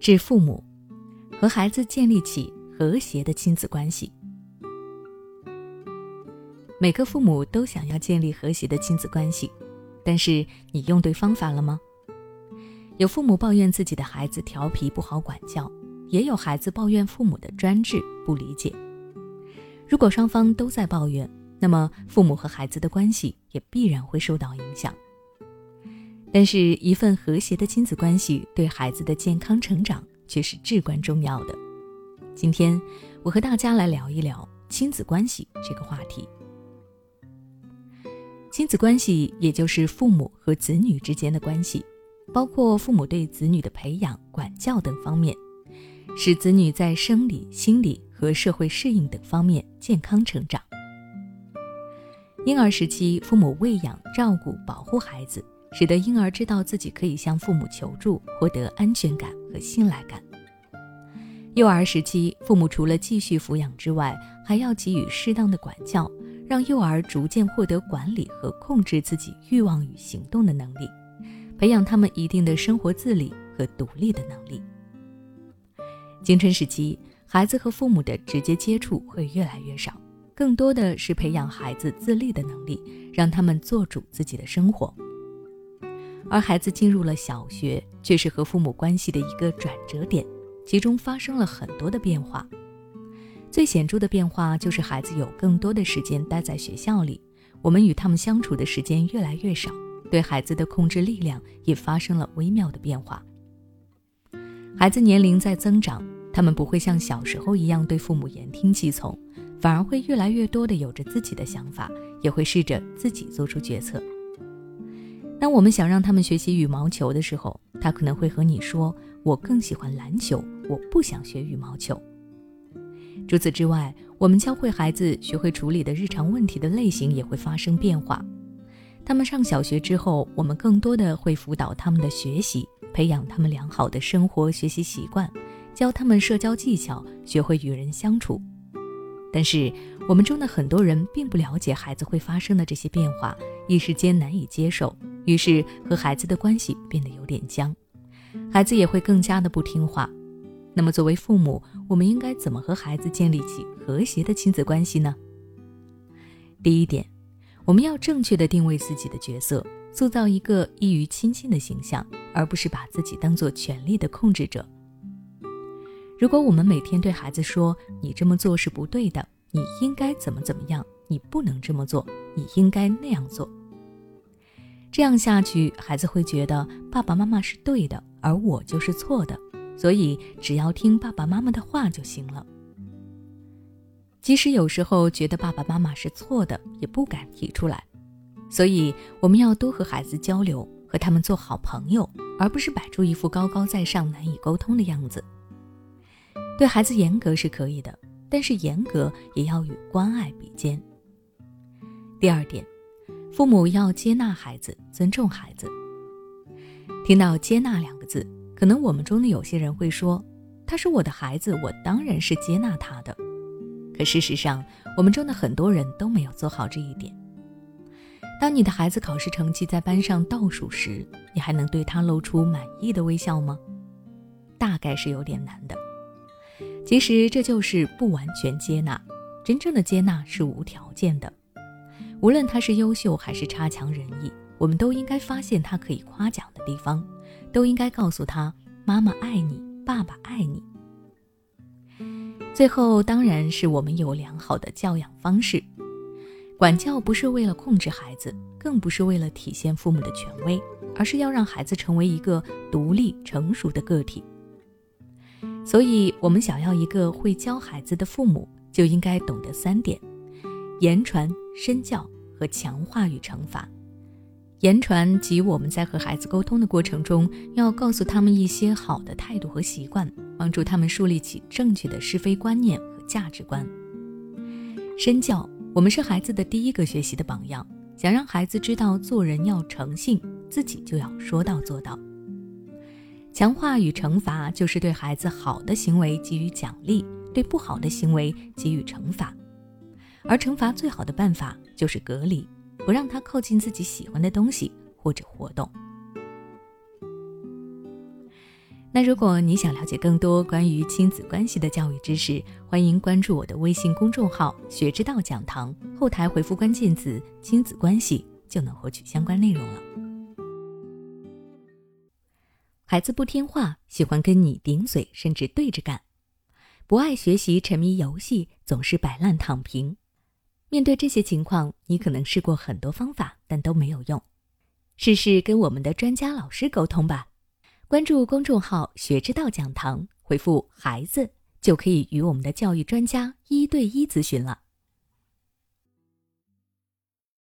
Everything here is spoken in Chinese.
致父母，和孩子建立起和谐的亲子关系。每个父母都想要建立和谐的亲子关系，但是你用对方法了吗？有父母抱怨自己的孩子调皮不好管教，也有孩子抱怨父母的专制不理解。如果双方都在抱怨，那么父母和孩子的关系也必然会受到影响。但是，一份和谐的亲子关系对孩子的健康成长却是至关重要的。今天，我和大家来聊一聊亲子关系这个话题。亲子关系也就是父母和子女之间的关系，包括父母对子女的培养、管教等方面，使子女在生理、心理和社会适应等方面健康成长。婴儿时期，父母喂养、照顾、保护孩子。使得婴儿知道自己可以向父母求助，获得安全感和信赖感。幼儿时期，父母除了继续抚养之外，还要给予适当的管教，让幼儿逐渐获得管理和控制自己欲望与行动的能力，培养他们一定的生活自理和独立的能力。青春时期，孩子和父母的直接接触会越来越少，更多的是培养孩子自立的能力，让他们做主自己的生活。而孩子进入了小学，却是和父母关系的一个转折点，其中发生了很多的变化。最显著的变化就是孩子有更多的时间待在学校里，我们与他们相处的时间越来越少，对孩子的控制力量也发生了微妙的变化。孩子年龄在增长，他们不会像小时候一样对父母言听计从，反而会越来越多的有着自己的想法，也会试着自己做出决策。当我们想让他们学习羽毛球的时候，他可能会和你说：“我更喜欢篮球，我不想学羽毛球。”除此之外，我们教会孩子学会处理的日常问题的类型也会发生变化。他们上小学之后，我们更多的会辅导他们的学习，培养他们良好的生活学习习惯，教他们社交技巧，学会与人相处。但是，我们中的很多人并不了解孩子会发生的这些变化，一时间难以接受。于是和孩子的关系变得有点僵，孩子也会更加的不听话。那么作为父母，我们应该怎么和孩子建立起和谐的亲子关系呢？第一点，我们要正确的定位自己的角色，塑造一个易于亲近的形象，而不是把自己当做权力的控制者。如果我们每天对孩子说“你这么做是不对的，你应该怎么怎么样，你不能这么做，你应该那样做”。这样下去，孩子会觉得爸爸妈妈是对的，而我就是错的，所以只要听爸爸妈妈的话就行了。即使有时候觉得爸爸妈妈是错的，也不敢提出来。所以我们要多和孩子交流，和他们做好朋友，而不是摆出一副高高在上、难以沟通的样子。对孩子严格是可以的，但是严格也要与关爱比肩。第二点。父母要接纳孩子，尊重孩子。听到“接纳”两个字，可能我们中的有些人会说：“他是我的孩子，我当然是接纳他的。”可事实上，我们中的很多人都没有做好这一点。当你的孩子考试成绩在班上倒数时，你还能对他露出满意的微笑吗？大概是有点难的。其实这就是不完全接纳，真正的接纳是无条件的。无论他是优秀还是差强人意，我们都应该发现他可以夸奖的地方，都应该告诉他妈妈爱你，爸爸爱你。最后，当然是我们有良好的教养方式。管教不是为了控制孩子，更不是为了体现父母的权威，而是要让孩子成为一个独立成熟的个体。所以，我们想要一个会教孩子的父母，就应该懂得三点。言传、身教和强化与惩罚。言传即我们在和孩子沟通的过程中，要告诉他们一些好的态度和习惯，帮助他们树立起正确的是非观念和价值观。身教，我们是孩子的第一个学习的榜样，想让孩子知道做人要诚信，自己就要说到做到。强化与惩罚，就是对孩子好的行为给予奖励，对不好的行为给予惩罚。而惩罚最好的办法就是隔离，不让他靠近自己喜欢的东西或者活动。那如果你想了解更多关于亲子关系的教育知识，欢迎关注我的微信公众号“学之道讲堂”，后台回复关键词“亲子关系”就能获取相关内容了。孩子不听话，喜欢跟你顶嘴，甚至对着干；不爱学习，沉迷游戏，总是摆烂躺平。面对这些情况，你可能试过很多方法，但都没有用。试试跟我们的专家老师沟通吧。关注公众号“学之道讲堂”，回复“孩子”就可以与我们的教育专家一对一咨询了。